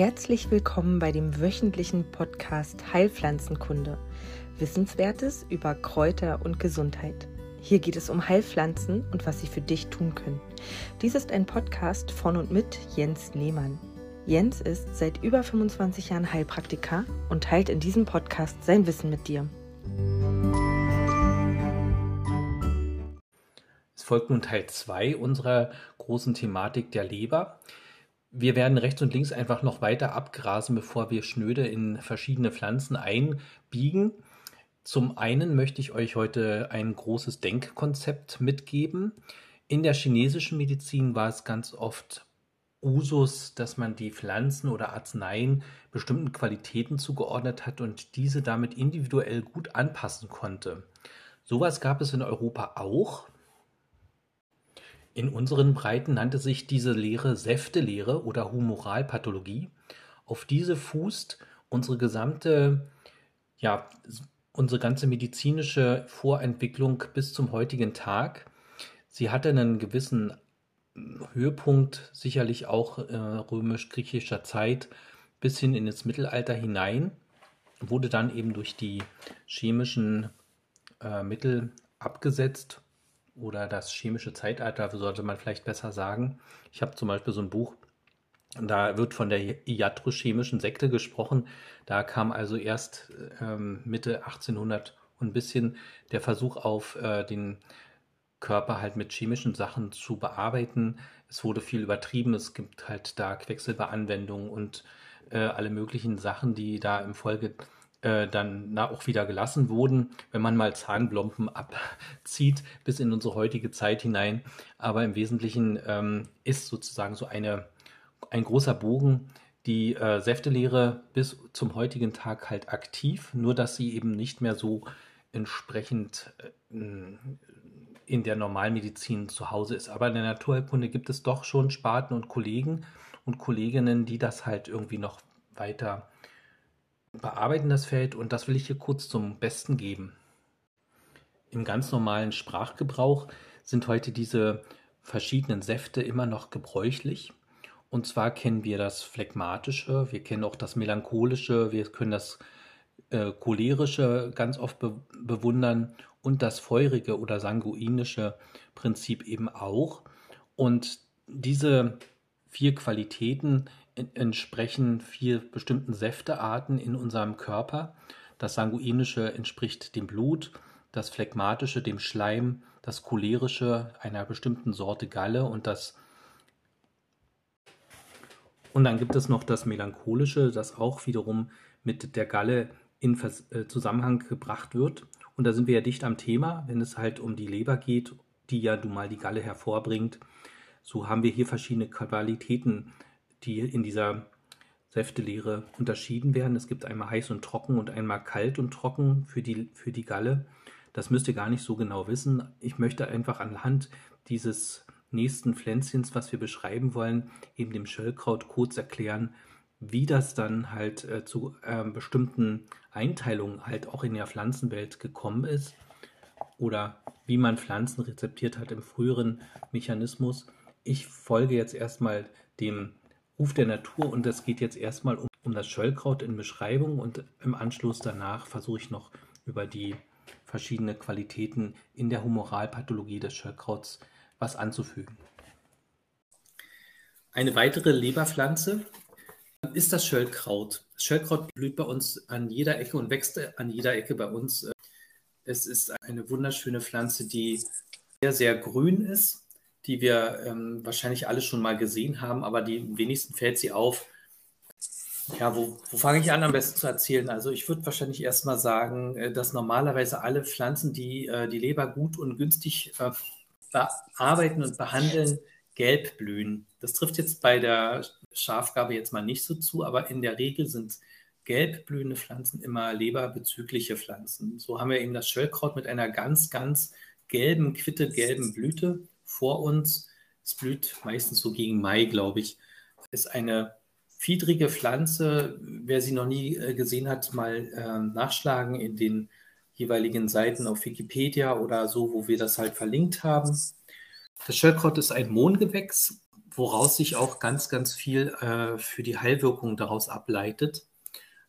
Herzlich willkommen bei dem wöchentlichen Podcast Heilpflanzenkunde. Wissenswertes über Kräuter und Gesundheit. Hier geht es um Heilpflanzen und was sie für dich tun können. Dies ist ein Podcast von und mit Jens Lehmann. Jens ist seit über 25 Jahren Heilpraktiker und teilt in diesem Podcast sein Wissen mit dir. Es folgt nun Teil 2 unserer großen Thematik der Leber. Wir werden rechts und links einfach noch weiter abgrasen, bevor wir schnöde in verschiedene Pflanzen einbiegen. Zum einen möchte ich euch heute ein großes Denkkonzept mitgeben. In der chinesischen Medizin war es ganz oft Usus, dass man die Pflanzen oder Arzneien bestimmten Qualitäten zugeordnet hat und diese damit individuell gut anpassen konnte. Sowas gab es in Europa auch. In unseren Breiten nannte sich diese Lehre Säftelehre oder Humoralpathologie. Auf diese fußt unsere gesamte, ja, unsere ganze medizinische Vorentwicklung bis zum heutigen Tag. Sie hatte einen gewissen Höhepunkt, sicherlich auch äh, römisch-griechischer Zeit bis hin in das Mittelalter hinein, wurde dann eben durch die chemischen äh, Mittel abgesetzt oder das chemische Zeitalter, sollte man vielleicht besser sagen. Ich habe zum Beispiel so ein Buch, da wird von der iatrochemischen Sekte gesprochen. Da kam also erst ähm, Mitte 1800 und ein bisschen der Versuch auf, äh, den Körper halt mit chemischen Sachen zu bearbeiten. Es wurde viel übertrieben. Es gibt halt da Quecksilberanwendungen und äh, alle möglichen Sachen, die da im Folge äh, dann auch wieder gelassen wurden, wenn man mal Zahnblomben abzieht bis in unsere heutige Zeit hinein. Aber im Wesentlichen ähm, ist sozusagen so eine, ein großer Bogen die äh, Säftelehre bis zum heutigen Tag halt aktiv, nur dass sie eben nicht mehr so entsprechend äh, in der Normalmedizin zu Hause ist. Aber in der Naturheilkunde gibt es doch schon Sparten und Kollegen und Kolleginnen, die das halt irgendwie noch weiter bearbeiten das Feld und das will ich hier kurz zum Besten geben. Im ganz normalen Sprachgebrauch sind heute diese verschiedenen Säfte immer noch gebräuchlich. Und zwar kennen wir das Phlegmatische, wir kennen auch das Melancholische, wir können das äh, Cholerische ganz oft be bewundern und das Feurige oder Sanguinische Prinzip eben auch. Und diese vier Qualitäten entsprechen vier bestimmten Säftearten in unserem Körper. Das Sanguinische entspricht dem Blut, das Phlegmatische dem Schleim, das Cholerische einer bestimmten Sorte Galle und das und dann gibt es noch das Melancholische, das auch wiederum mit der Galle in äh, Zusammenhang gebracht wird. Und da sind wir ja dicht am Thema, wenn es halt um die Leber geht, die ja nun mal die Galle hervorbringt. So haben wir hier verschiedene Qualitäten die in dieser Säftelehre unterschieden werden. Es gibt einmal heiß und trocken und einmal kalt und trocken für die, für die Galle. Das müsst ihr gar nicht so genau wissen. Ich möchte einfach anhand dieses nächsten Pflänzchens, was wir beschreiben wollen, eben dem Schöllkraut kurz erklären, wie das dann halt äh, zu äh, bestimmten Einteilungen halt auch in der Pflanzenwelt gekommen ist oder wie man Pflanzen rezeptiert hat im früheren Mechanismus. Ich folge jetzt erstmal dem Ruf der Natur und es geht jetzt erstmal um, um das Schöllkraut in Beschreibung und im Anschluss danach versuche ich noch über die verschiedenen Qualitäten in der Humoralpathologie des Schöllkrauts was anzufügen. Eine weitere Leberpflanze ist das Schöllkraut. Das Schöllkraut blüht bei uns an jeder Ecke und wächst an jeder Ecke bei uns. Es ist eine wunderschöne Pflanze, die sehr, sehr grün ist die wir ähm, wahrscheinlich alle schon mal gesehen haben, aber die wenigsten fällt sie auf. Ja, wo, wo fange ich an am besten zu erzählen? Also ich würde wahrscheinlich erstmal sagen, äh, dass normalerweise alle Pflanzen, die äh, die Leber gut und günstig äh, bearbeiten und behandeln, gelb blühen. Das trifft jetzt bei der Schafgabe jetzt mal nicht so zu, aber in der Regel sind gelb blühende Pflanzen immer leberbezügliche Pflanzen. So haben wir eben das Schöllkraut mit einer ganz, ganz gelben, quitte gelben Blüte vor uns. Es blüht meistens so gegen Mai, glaube ich. Ist eine fiedrige Pflanze. Wer sie noch nie äh, gesehen hat, mal äh, nachschlagen in den jeweiligen Seiten auf Wikipedia oder so, wo wir das halt verlinkt haben. Das Schöllkraut ist ein Mohngewächs. woraus sich auch ganz, ganz viel äh, für die Heilwirkung daraus ableitet.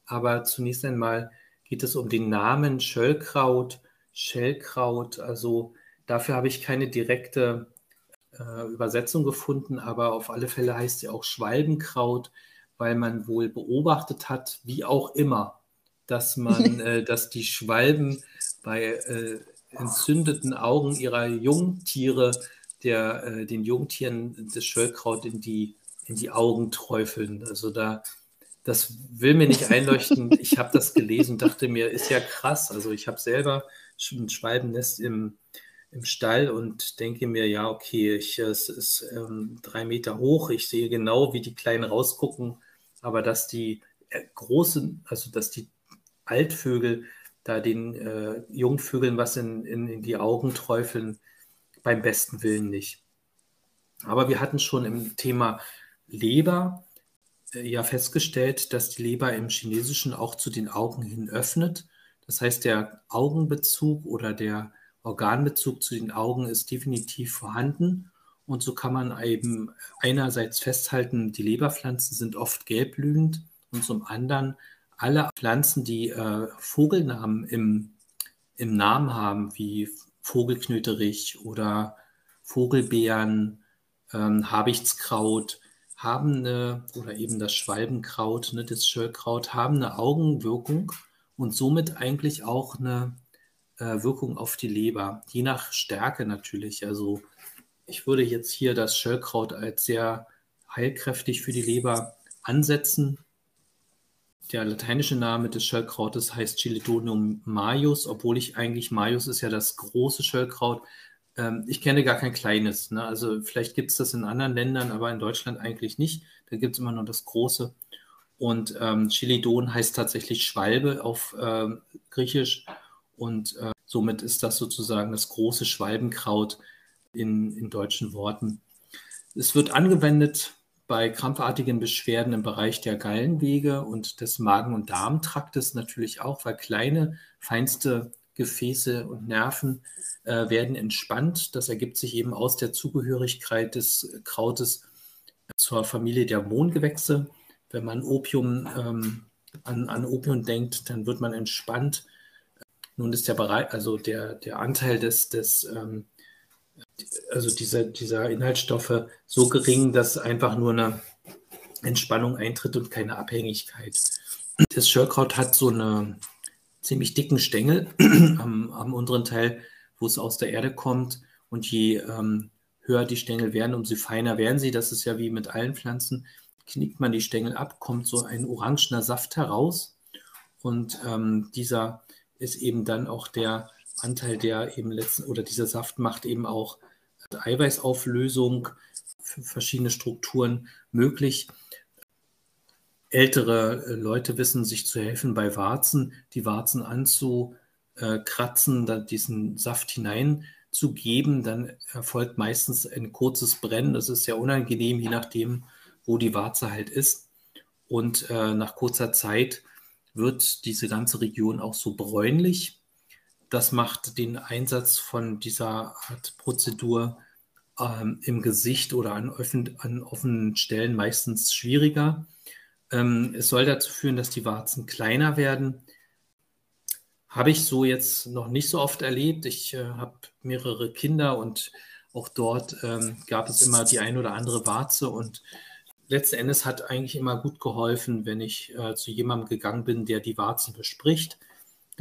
Aber zunächst einmal geht es um den Namen Schöllkraut, Schellkraut. Also dafür habe ich keine direkte äh, Übersetzung gefunden, aber auf alle Fälle heißt sie auch Schwalbenkraut, weil man wohl beobachtet hat, wie auch immer, dass man, äh, dass die Schwalben bei äh, entzündeten Augen ihrer Jungtiere der, äh, den Jungtieren des Schöllkraut in die, in die Augen träufeln. Also da, das will mir nicht einleuchten. Ich habe das gelesen und dachte mir, ist ja krass. Also ich habe selber ein Schwalbennest im, im Stall und denke mir, ja, okay, ich, es ist ähm, drei Meter hoch. Ich sehe genau, wie die Kleinen rausgucken, aber dass die äh, großen, also dass die Altvögel da den äh, Jungvögeln was in, in, in die Augen träufeln, beim besten Willen nicht. Aber wir hatten schon im Thema Leber äh, ja festgestellt, dass die Leber im Chinesischen auch zu den Augen hin öffnet. Das heißt, der Augenbezug oder der Organbezug zu den Augen ist definitiv vorhanden. Und so kann man eben einerseits festhalten, die Leberpflanzen sind oft gelbblühend und zum anderen alle Pflanzen, die äh, Vogelnamen im, im Namen haben, wie Vogelknöterich oder Vogelbeeren, ähm, Habichtskraut, haben eine, oder eben das Schwalbenkraut, ne, das Schöllkraut, haben eine Augenwirkung und somit eigentlich auch eine äh, Wirkung auf die Leber, je nach Stärke natürlich. Also ich würde jetzt hier das Schöllkraut als sehr heilkräftig für die Leber ansetzen. Der lateinische Name des Schöllkrautes heißt Chilidonium majus, obwohl ich eigentlich, majus ist ja das große Schöllkraut. Ähm, ich kenne gar kein kleines. Ne? Also vielleicht gibt es das in anderen Ländern, aber in Deutschland eigentlich nicht. Da gibt es immer nur das große. Und ähm, Chilidon heißt tatsächlich Schwalbe auf äh, Griechisch. Und äh, somit ist das sozusagen das große Schwalbenkraut in, in deutschen Worten. Es wird angewendet bei krampfartigen Beschwerden im Bereich der Gallenwege und des Magen- und Darmtraktes natürlich auch, weil kleine, feinste Gefäße und Nerven äh, werden entspannt. Das ergibt sich eben aus der Zugehörigkeit des Krautes zur Familie der Mohngewächse. Wenn man Opium, ähm, an, an Opium denkt, dann wird man entspannt. Nun ist der Bereich, also der, der Anteil des, des ähm, also dieser, dieser Inhaltsstoffe so gering, dass einfach nur eine Entspannung eintritt und keine Abhängigkeit. Das Schörkraut hat so einen ziemlich dicken Stängel am, am, unteren Teil, wo es aus der Erde kommt. Und je ähm, höher die Stängel werden, umso feiner werden sie. Das ist ja wie mit allen Pflanzen. Knickt man die Stängel ab, kommt so ein orangener Saft heraus. Und ähm, dieser ist eben dann auch der Anteil, der eben letzten, oder dieser Saft macht eben auch Eiweißauflösung für verschiedene Strukturen möglich. Ältere äh, Leute wissen sich zu helfen bei Warzen, die Warzen anzukratzen, diesen Saft hineinzugeben. Dann erfolgt meistens ein kurzes Brennen. Das ist sehr unangenehm, je nachdem, wo die Warze halt ist. Und äh, nach kurzer Zeit wird diese ganze Region auch so bräunlich das macht den Einsatz von dieser Art Prozedur ähm, im Gesicht oder an, offen, an, offenen Stellen meistens schwieriger. Ähm, es soll dazu führen, dass die Warzen kleiner werden. Habe ich so jetzt noch nicht so oft erlebt. Ich äh, habe mehrere Kinder und auch dort ähm, gab es immer die ein oder andere Warze und letzten Endes hat eigentlich immer gut geholfen, wenn ich äh, zu jemandem gegangen bin, der die Warzen bespricht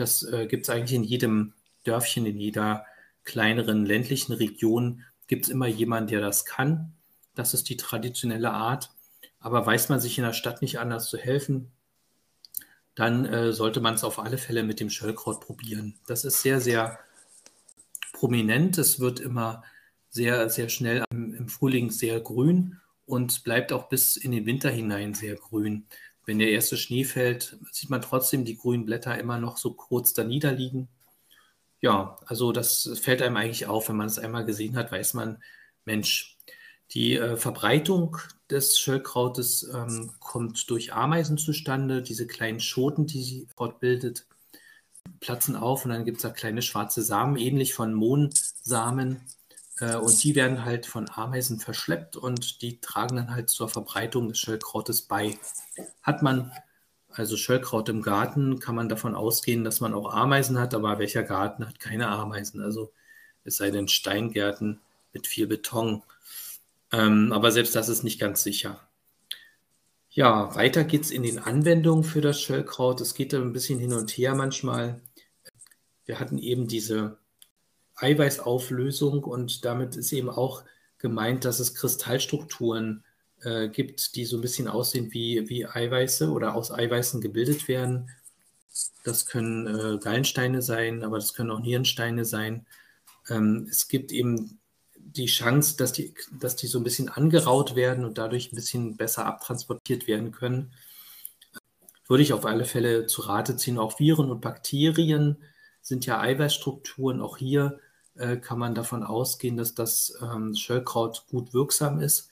das äh, gibt es eigentlich in jedem Dörfchen, in jeder kleineren ländlichen Region gibt es immer jemanden, der das kann. Das ist die traditionelle Art. Aber weiß man sich in der Stadt nicht anders zu helfen, dann äh, sollte man es auf alle Fälle mit dem Schöllkraut probieren. Das ist sehr, sehr prominent. Es wird immer sehr, sehr schnell im, im Frühling sehr grün und bleibt auch bis in den Winter hinein sehr grün. Wenn der erste Schnee fällt, sieht man trotzdem die grünen Blätter immer noch so kurz da niederliegen. Ja, also das fällt einem eigentlich auf. Wenn man es einmal gesehen hat, weiß man, Mensch, die äh, Verbreitung des Schöllkrautes ähm, kommt durch Ameisen zustande. Diese kleinen Schoten, die sie fortbildet, platzen auf und dann gibt es da kleine schwarze Samen, ähnlich von Mohnsamen, und die werden halt von Ameisen verschleppt und die tragen dann halt zur Verbreitung des Schöllkrautes bei. Hat man also Schöllkraut im Garten, kann man davon ausgehen, dass man auch Ameisen hat, aber welcher Garten hat keine Ameisen? Also es sei denn Steingärten mit viel Beton. Ähm, aber selbst das ist nicht ganz sicher. Ja, weiter geht es in den Anwendungen für das Schöllkraut. Es geht ein bisschen hin und her manchmal. Wir hatten eben diese Eiweißauflösung und damit ist eben auch gemeint, dass es Kristallstrukturen äh, gibt, die so ein bisschen aussehen wie, wie Eiweiße oder aus Eiweißen gebildet werden. Das können äh, Gallensteine sein, aber das können auch Nierensteine sein. Ähm, es gibt eben die Chance, dass die, dass die so ein bisschen angeraut werden und dadurch ein bisschen besser abtransportiert werden können. Würde ich auf alle Fälle zu Rate ziehen. Auch Viren und Bakterien sind ja Eiweißstrukturen. Auch hier äh, kann man davon ausgehen, dass das ähm, Schöllkraut gut wirksam ist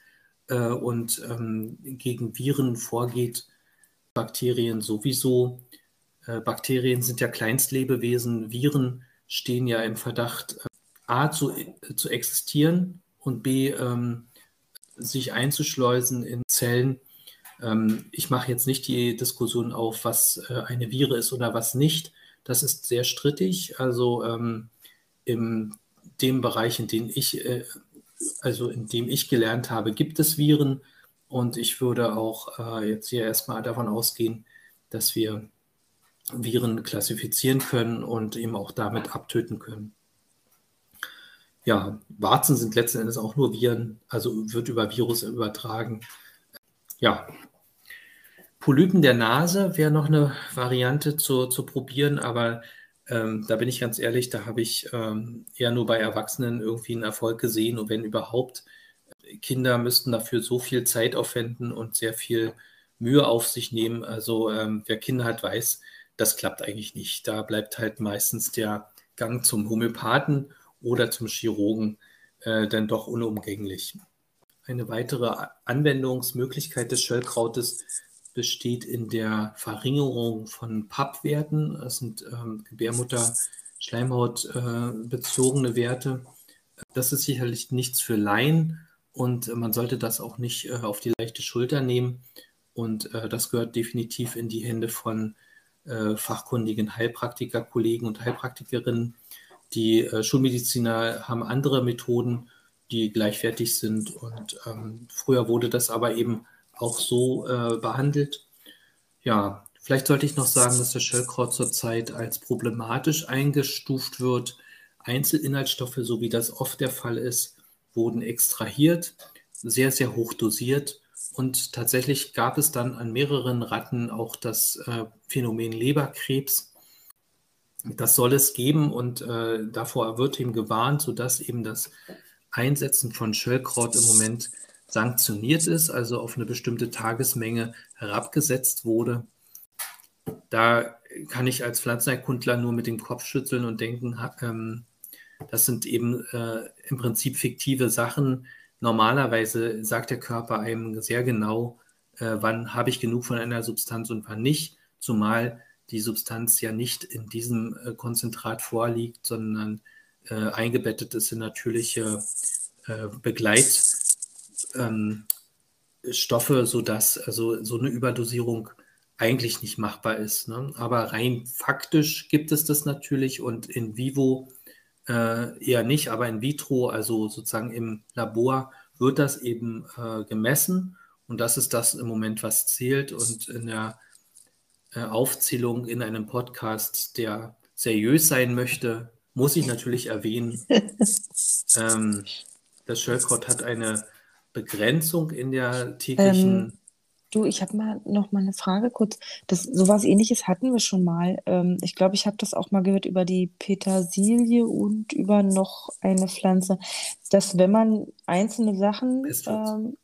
äh, und ähm, gegen Viren vorgeht. Bakterien sowieso. Äh, Bakterien sind ja Kleinstlebewesen. Viren stehen ja im Verdacht, äh, A zu, zu existieren und B ähm, sich einzuschleusen in Zellen. Ähm, ich mache jetzt nicht die Diskussion auf, was äh, eine Vire ist oder was nicht. Das ist sehr strittig. Also ähm, in dem Bereich, in dem ich, äh, also in dem ich gelernt habe, gibt es Viren. Und ich würde auch äh, jetzt hier erstmal davon ausgehen, dass wir Viren klassifizieren können und eben auch damit abtöten können ja, Warzen sind letzten Endes auch nur Viren, also wird über Virus übertragen. Ja, Polypen der Nase wäre noch eine Variante zu, zu probieren, aber ähm, da bin ich ganz ehrlich, da habe ich ähm, eher nur bei Erwachsenen irgendwie einen Erfolg gesehen und wenn überhaupt, Kinder müssten dafür so viel Zeit aufwenden und sehr viel Mühe auf sich nehmen. Also ähm, wer Kinder hat, weiß, das klappt eigentlich nicht. Da bleibt halt meistens der Gang zum Homöopathen oder zum Chirurgen äh, dann doch unumgänglich. Eine weitere Anwendungsmöglichkeit des Schöllkrautes besteht in der Verringerung von Pappwerten. Das sind ähm, Gebärmutter-Schleimhaut äh, bezogene Werte. Das ist sicherlich nichts für Laien und man sollte das auch nicht äh, auf die leichte Schulter nehmen. Und äh, das gehört definitiv in die Hände von äh, fachkundigen Heilpraktiker-Kollegen und Heilpraktikerinnen, die äh, Schulmediziner haben andere Methoden, die gleichwertig sind. Und ähm, früher wurde das aber eben auch so äh, behandelt. Ja, vielleicht sollte ich noch sagen, dass der Schöllkraut zurzeit als problematisch eingestuft wird. Einzelinhaltsstoffe, so wie das oft der Fall ist, wurden extrahiert, sehr, sehr hoch dosiert. Und tatsächlich gab es dann an mehreren Ratten auch das äh, Phänomen Leberkrebs. Das soll es geben und äh, davor wird ihm gewarnt, sodass eben das Einsetzen von Schöllkraut im Moment sanktioniert ist, also auf eine bestimmte Tagesmenge herabgesetzt wurde. Da kann ich als Pflanzenerkundler nur mit dem Kopf schütteln und denken, ähm, das sind eben äh, im Prinzip fiktive Sachen. Normalerweise sagt der Körper einem sehr genau, äh, wann habe ich genug von einer Substanz und wann nicht, zumal die Substanz ja nicht in diesem äh, Konzentrat vorliegt, sondern eingebettet ist in natürliche äh, Ähm, sodass also so eine Überdosierung eigentlich nicht machbar ist. Ne? Aber rein faktisch gibt es das natürlich und in vivo äh, eher nicht, aber in vitro, also sozusagen im Labor, wird das eben äh, gemessen und das ist das im Moment, was zählt und in der äh, Aufzählung in einem Podcast, der seriös sein möchte, muss ich natürlich erwähnen, ähm, das Schöllkraut hat eine Begrenzung in der täglichen. Ähm, du, ich habe mal noch mal eine Frage kurz. Das sowas Ähnliches hatten wir schon mal. Ähm, ich glaube, ich habe das auch mal gehört über die Petersilie und über noch eine Pflanze, dass wenn man einzelne Sachen ähm,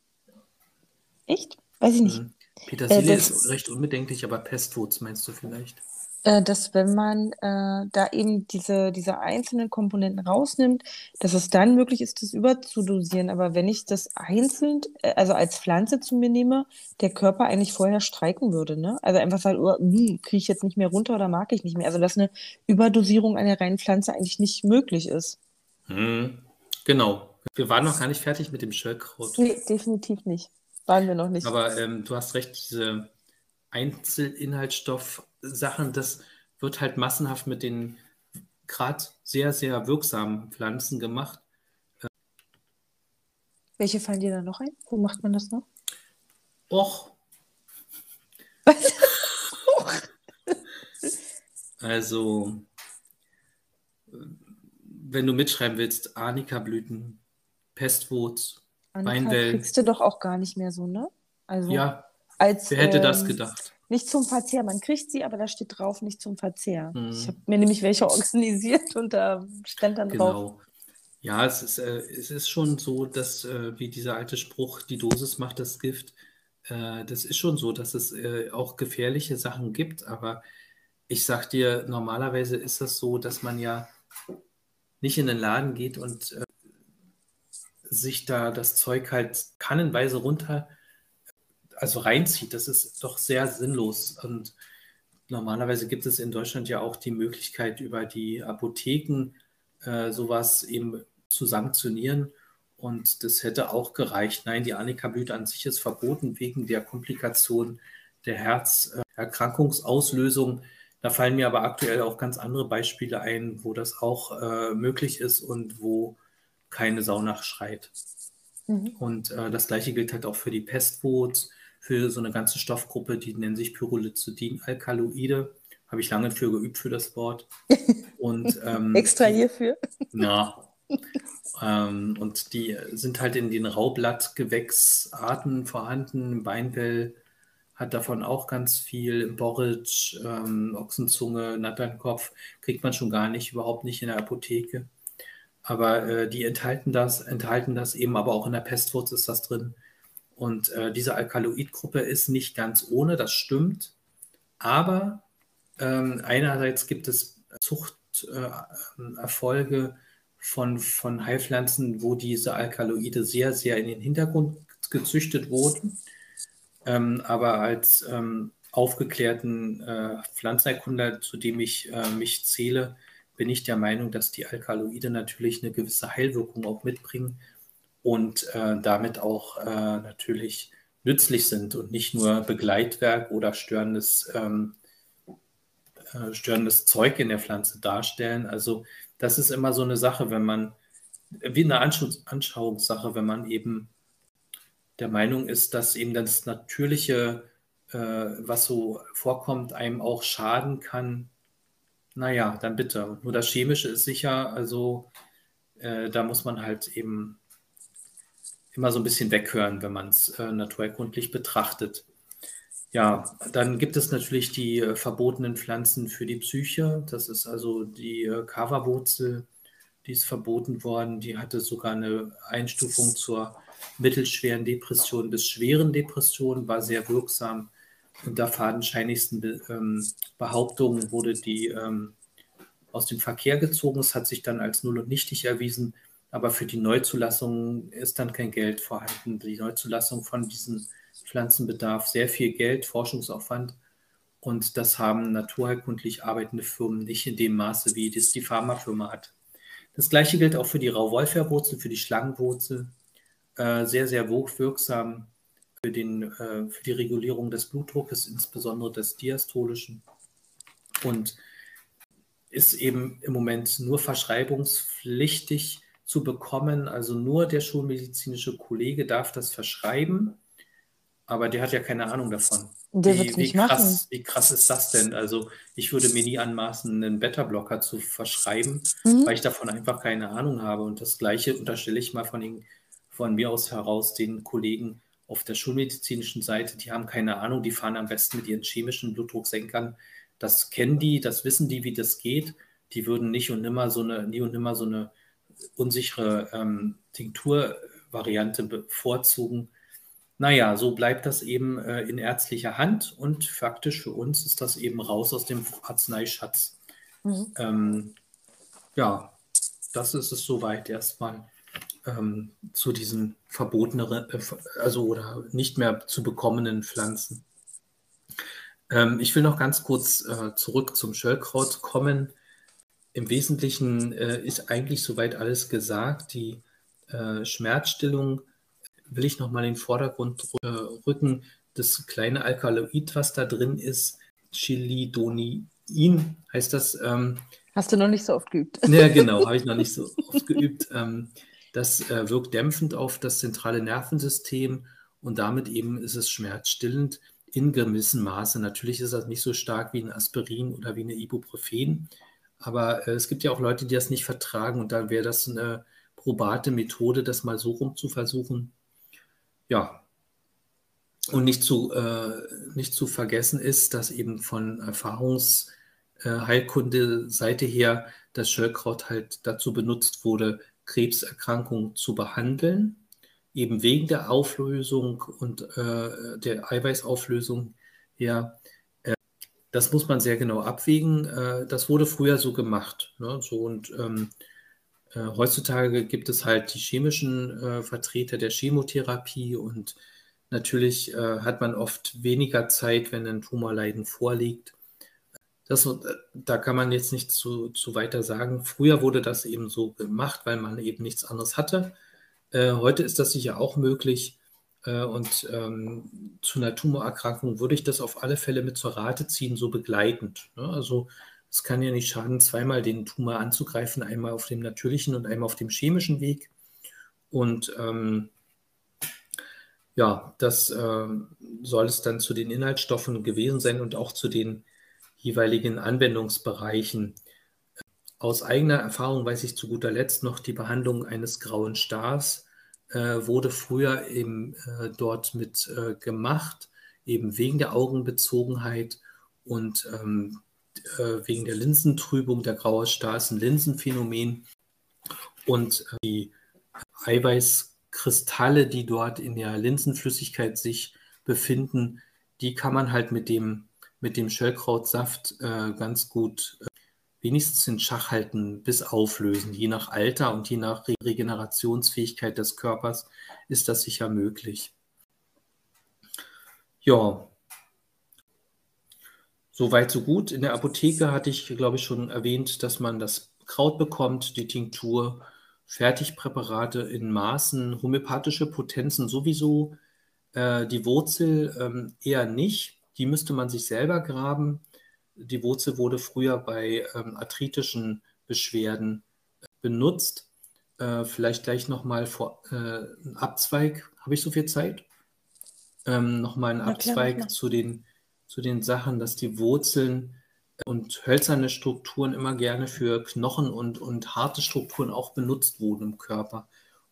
echt, weiß ich nicht. Mhm. Petersilie äh, ist recht unbedenklich, aber Pestwurz meinst du vielleicht? Äh, dass wenn man äh, da eben diese, diese einzelnen Komponenten rausnimmt, dass es dann möglich ist, das überzudosieren. Aber wenn ich das einzeln, äh, also als Pflanze zu mir nehme, der Körper eigentlich vorher streiken würde. Ne? Also einfach sagen, oh, hm, kriege ich jetzt nicht mehr runter oder mag ich nicht mehr. Also dass eine Überdosierung einer reinen Pflanze eigentlich nicht möglich ist. Hm, genau. Wir waren noch gar nicht fertig mit dem Schöllkraut. Nee, definitiv nicht. Waren wir noch nicht. Aber ähm, du hast recht, diese Einzelinhaltsstoff-Sachen, das wird halt massenhaft mit den gerade sehr, sehr wirksamen Pflanzen gemacht. Welche fallen dir da noch ein? Wo macht man das noch? Och. also, wenn du mitschreiben willst, Arnika-Blüten, Pestwurz, Weinwell. kriegst du doch auch gar nicht mehr so, ne? Also, ja, als, wer hätte ähm, das gedacht? Nicht zum Verzehr. Man kriegt sie, aber da steht drauf, nicht zum Verzehr. Hm. Ich habe mir nämlich welche organisiert und da stand dann genau. drauf. Ja, es ist, äh, es ist schon so, dass, äh, wie dieser alte Spruch, die Dosis macht das Gift, äh, das ist schon so, dass es äh, auch gefährliche Sachen gibt, aber ich sag dir, normalerweise ist das so, dass man ja nicht in den Laden geht und äh, sich da das Zeug halt kannenweise runter also reinzieht, das ist doch sehr sinnlos. Und normalerweise gibt es in Deutschland ja auch die Möglichkeit, über die Apotheken äh, sowas eben zu sanktionieren. Und das hätte auch gereicht. Nein, die Annika-Blüte an sich ist verboten wegen der Komplikation der Herzerkrankungsauslösung. Da fallen mir aber aktuell auch ganz andere Beispiele ein, wo das auch äh, möglich ist und wo keine Sau nachschreit. Mhm. Und äh, das gleiche gilt halt auch für die Pestbots, für so eine ganze Stoffgruppe, die nennen sich Pyrrolizidin-Alkaloide. Habe ich lange für geübt für das Wort. Und, ähm, Extra hierfür? Ja. ähm, und die sind halt in den Raublattgewächsarten vorhanden. Weinbell hat davon auch ganz viel. Borage, ähm, Ochsenzunge, Natternkopf kriegt man schon gar nicht, überhaupt nicht in der Apotheke. Aber äh, die enthalten das, enthalten das eben, aber auch in der Pestwurz ist das drin. Und äh, diese Alkaloidgruppe ist nicht ganz ohne, das stimmt. Aber ähm, einerseits gibt es Zuchterfolge äh, von, von Heilpflanzen, wo diese Alkaloide sehr, sehr in den Hintergrund gezüchtet wurden. Ähm, aber als ähm, aufgeklärten äh, Pflanzenerkunder, zu dem ich äh, mich zähle, bin ich der Meinung, dass die Alkaloide natürlich eine gewisse Heilwirkung auch mitbringen und äh, damit auch äh, natürlich nützlich sind und nicht nur Begleitwerk oder störendes, ähm, äh, störendes Zeug in der Pflanze darstellen. Also das ist immer so eine Sache, wenn man, wie eine Anschau Anschauungssache, wenn man eben der Meinung ist, dass eben das Natürliche, äh, was so vorkommt, einem auch schaden kann. Naja, dann bitte. Nur das Chemische ist sicher, also äh, da muss man halt eben immer so ein bisschen weghören, wenn man es äh, naturerkundlich betrachtet. Ja, dann gibt es natürlich die äh, verbotenen Pflanzen für die Psyche. Das ist also die äh, Kava-Wurzel, die ist verboten worden. Die hatte sogar eine Einstufung zur mittelschweren Depression bis schweren Depression, war sehr wirksam. Unter fadenscheinigsten Be ähm, Behauptungen wurde die ähm, aus dem Verkehr gezogen. Es hat sich dann als null und nichtig erwiesen. Aber für die Neuzulassung ist dann kein Geld vorhanden. Die Neuzulassung von diesen Pflanzen bedarf sehr viel Geld, Forschungsaufwand. Und das haben naturheilkundlich arbeitende Firmen nicht in dem Maße, wie das die Pharmafirma hat. Das gleiche gilt auch für die Rauwolferwurzel, für die Schlangenwurzel. Äh, sehr, sehr wirksam für, den, äh, für die Regulierung des Blutdruckes, insbesondere des diastolischen. Und ist eben im Moment nur verschreibungspflichtig zu bekommen. Also nur der schulmedizinische Kollege darf das verschreiben, aber der hat ja keine Ahnung davon. Der wie, wie, krass, wie krass ist das denn? Also ich würde mir nie anmaßen, einen Beta-Blocker zu verschreiben, mhm. weil ich davon einfach keine Ahnung habe. Und das Gleiche unterstelle ich mal von, den, von mir aus heraus den Kollegen auf der schulmedizinischen Seite. Die haben keine Ahnung, die fahren am besten mit ihren chemischen Blutdrucksenkern. Das kennen die, das wissen die, wie das geht. Die würden nicht und nimmer so eine, nie und nimmer so eine unsichere ähm, Tinkturvariante bevorzugen. Naja, so bleibt das eben äh, in ärztlicher Hand und faktisch für uns ist das eben raus aus dem Arzneischatz. Mhm. Ähm, ja, das ist es soweit erstmal ähm, zu diesen verbotenen, äh, also oder nicht mehr zu bekommenen Pflanzen. Ähm, ich will noch ganz kurz äh, zurück zum Schöllkraut kommen. Im Wesentlichen äh, ist eigentlich soweit alles gesagt. Die äh, Schmerzstillung will ich nochmal in den Vordergrund äh, rücken. Das kleine Alkaloid, was da drin ist, Chilidonin heißt das. Ähm, Hast du noch nicht so oft geübt? Ja, genau, habe ich noch nicht so oft geübt. Ähm, das äh, wirkt dämpfend auf das zentrale Nervensystem und damit eben ist es schmerzstillend in gewissem Maße. Natürlich ist das nicht so stark wie ein Aspirin oder wie eine Ibuprofen, aber äh, es gibt ja auch Leute, die das nicht vertragen und da wäre das eine probate Methode, das mal so rum zu versuchen. Ja. Und nicht zu, äh, nicht zu vergessen ist, dass eben von Erfahrungsheilkunde-Seite her das Schöllkraut halt dazu benutzt wurde, Krebserkrankungen zu behandeln, eben wegen der Auflösung und äh, der Eiweißauflösung her. Äh, das muss man sehr genau abwägen. Äh, das wurde früher so gemacht. Ne? So und ähm, äh, heutzutage gibt es halt die chemischen äh, Vertreter der Chemotherapie und natürlich äh, hat man oft weniger Zeit, wenn ein Tumorleiden vorliegt. Das, da kann man jetzt nicht zu, zu weiter sagen. Früher wurde das eben so gemacht, weil man eben nichts anderes hatte. Äh, heute ist das sicher auch möglich. Äh, und ähm, zu einer Tumorerkrankung würde ich das auf alle Fälle mit zur Rate ziehen, so begleitend. Ne? Also es kann ja nicht schaden, zweimal den Tumor anzugreifen, einmal auf dem natürlichen und einmal auf dem chemischen Weg. Und ähm, ja, das äh, soll es dann zu den Inhaltsstoffen gewesen sein und auch zu den jeweiligen Anwendungsbereichen. Aus eigener Erfahrung weiß ich zu guter Letzt noch, die Behandlung eines grauen Stars wurde früher eben äh, dort mit äh, gemacht, eben wegen der Augenbezogenheit und ähm, äh, wegen der Linsentrübung. Der graue Star ist ein Linsenphänomen. Und äh, die Eiweißkristalle, die dort in der Linsenflüssigkeit sich befinden, die kann man halt mit dem, mit dem Schöllkrautsaft äh, ganz gut äh, wenigstens in Schach halten bis auflösen. Je nach Alter und je nach Regenerationsfähigkeit des Körpers ist das sicher möglich. Ja, so weit, so gut. In der Apotheke hatte ich, glaube ich, schon erwähnt, dass man das Kraut bekommt, die Tinktur, Fertigpräparate in Maßen, homöopathische Potenzen sowieso, äh, die Wurzel ähm, eher nicht. Die müsste man sich selber graben. Die Wurzel wurde früher bei ähm, arthritischen Beschwerden äh, benutzt. Äh, vielleicht gleich nochmal vor äh, ein Abzweig. Habe ich so viel Zeit? Ähm, nochmal ein Abzweig zu den zu den Sachen, dass die Wurzeln und hölzerne Strukturen immer gerne für Knochen und, und harte Strukturen auch benutzt wurden im Körper.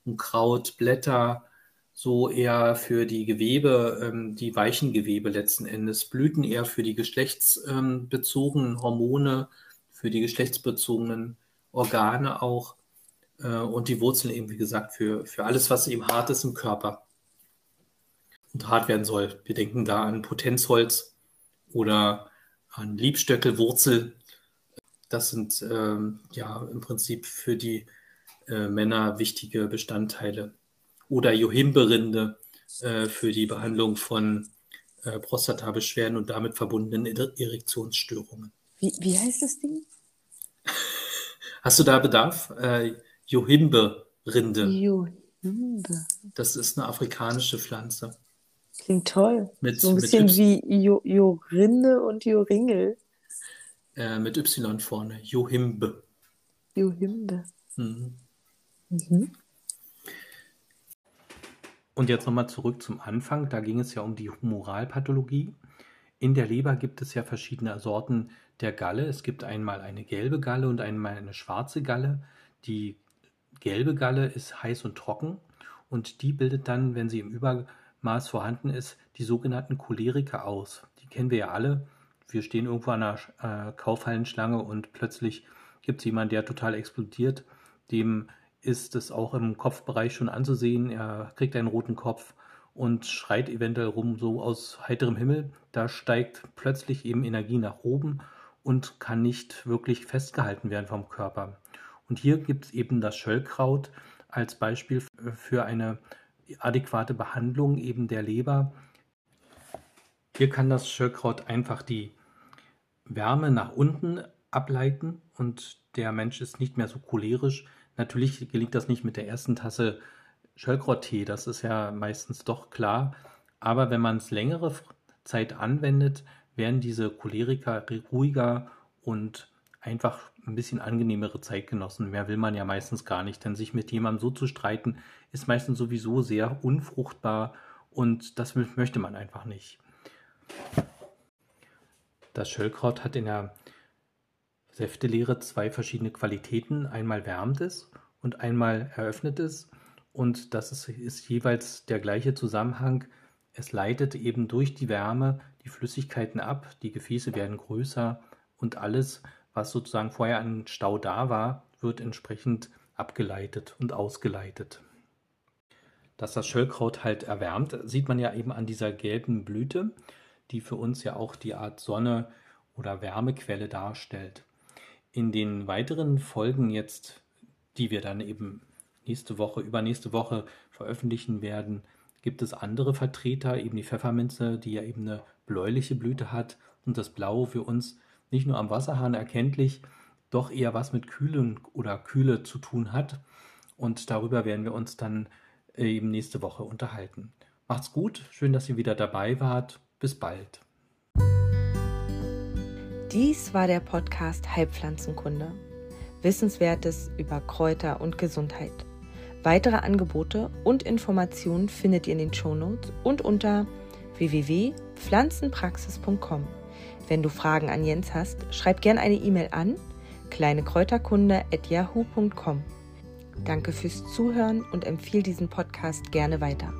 Und Kraut, Blätter, so eher für die Gewebe, ähm, die weichen Gewebe letzten Endes. Blüten eher für die geschlechtsbezogenen Hormone, für die geschlechtsbezogenen Organe auch. Äh, und die Wurzeln eben, wie gesagt, für, für alles, was eben hart ist im Körper und hart werden soll. Wir denken da an Potenzholz, oder an Liebstöckelwurzel. Das sind ähm, ja im Prinzip für die äh, Männer wichtige Bestandteile. Oder Johimberinde äh, für die Behandlung von äh, Prostatabeschwerden und damit verbundenen Erektionsstörungen. Wie, wie heißt das Ding? Hast du da Bedarf? Äh, Johimberinde. Johimbe. Das ist eine afrikanische Pflanze. Klingt toll. Mit, so ein bisschen wie jo Jorinde und Joringel. Äh, mit Y vorne. Johimbe. Johimbe. Mhm. Mhm. Und jetzt nochmal zurück zum Anfang. Da ging es ja um die Humoralpathologie. In der Leber gibt es ja verschiedene Sorten der Galle. Es gibt einmal eine gelbe Galle und einmal eine schwarze Galle. Die gelbe Galle ist heiß und trocken und die bildet dann, wenn sie im Über Maß vorhanden ist, die sogenannten Choleriker aus. Die kennen wir ja alle. Wir stehen irgendwo an einer äh, Kaufhallenschlange und plötzlich gibt es jemanden, der total explodiert. Dem ist es auch im Kopfbereich schon anzusehen. Er kriegt einen roten Kopf und schreit eventuell rum, so aus heiterem Himmel. Da steigt plötzlich eben Energie nach oben und kann nicht wirklich festgehalten werden vom Körper. Und hier gibt es eben das Schöllkraut als Beispiel für eine adäquate Behandlung eben der Leber. Hier kann das Schöllkraut einfach die Wärme nach unten ableiten und der Mensch ist nicht mehr so cholerisch, Natürlich gelingt das nicht mit der ersten Tasse Schöllkrauttee, das ist ja meistens doch klar. Aber wenn man es längere Zeit anwendet, werden diese Choleriker ruhiger und einfach ein bisschen angenehmere Zeitgenossen. Mehr will man ja meistens gar nicht, denn sich mit jemandem so zu streiten, ist meistens sowieso sehr unfruchtbar und das möchte man einfach nicht. Das Schöllkraut hat in der Säftelehre zwei verschiedene Qualitäten. Einmal wärmt es und einmal eröffnet es. Und das ist, ist jeweils der gleiche Zusammenhang. Es leitet eben durch die Wärme die Flüssigkeiten ab, die Gefäße werden größer und alles, was sozusagen vorher an Stau da war, wird entsprechend abgeleitet und ausgeleitet. Dass das Schöllkraut halt erwärmt, sieht man ja eben an dieser gelben Blüte, die für uns ja auch die Art Sonne oder Wärmequelle darstellt. In den weiteren Folgen jetzt, die wir dann eben nächste Woche, übernächste Woche veröffentlichen werden, gibt es andere Vertreter, eben die Pfefferminze, die ja eben eine bläuliche Blüte hat und das Blau für uns nicht nur am Wasserhahn erkenntlich, doch eher was mit Kühlen oder Kühle zu tun hat. Und darüber werden wir uns dann eben nächste Woche unterhalten. Macht's gut, schön, dass ihr wieder dabei wart. Bis bald. Dies war der Podcast Heilpflanzenkunde. Wissenswertes über Kräuter und Gesundheit. Weitere Angebote und Informationen findet ihr in den Shownotes und unter www.pflanzenpraxis.com. Wenn du Fragen an Jens hast, schreib gerne eine E-Mail an kleinekräuterkunde.yahoo.com. Danke fürs Zuhören und empfehle diesen Podcast gerne weiter.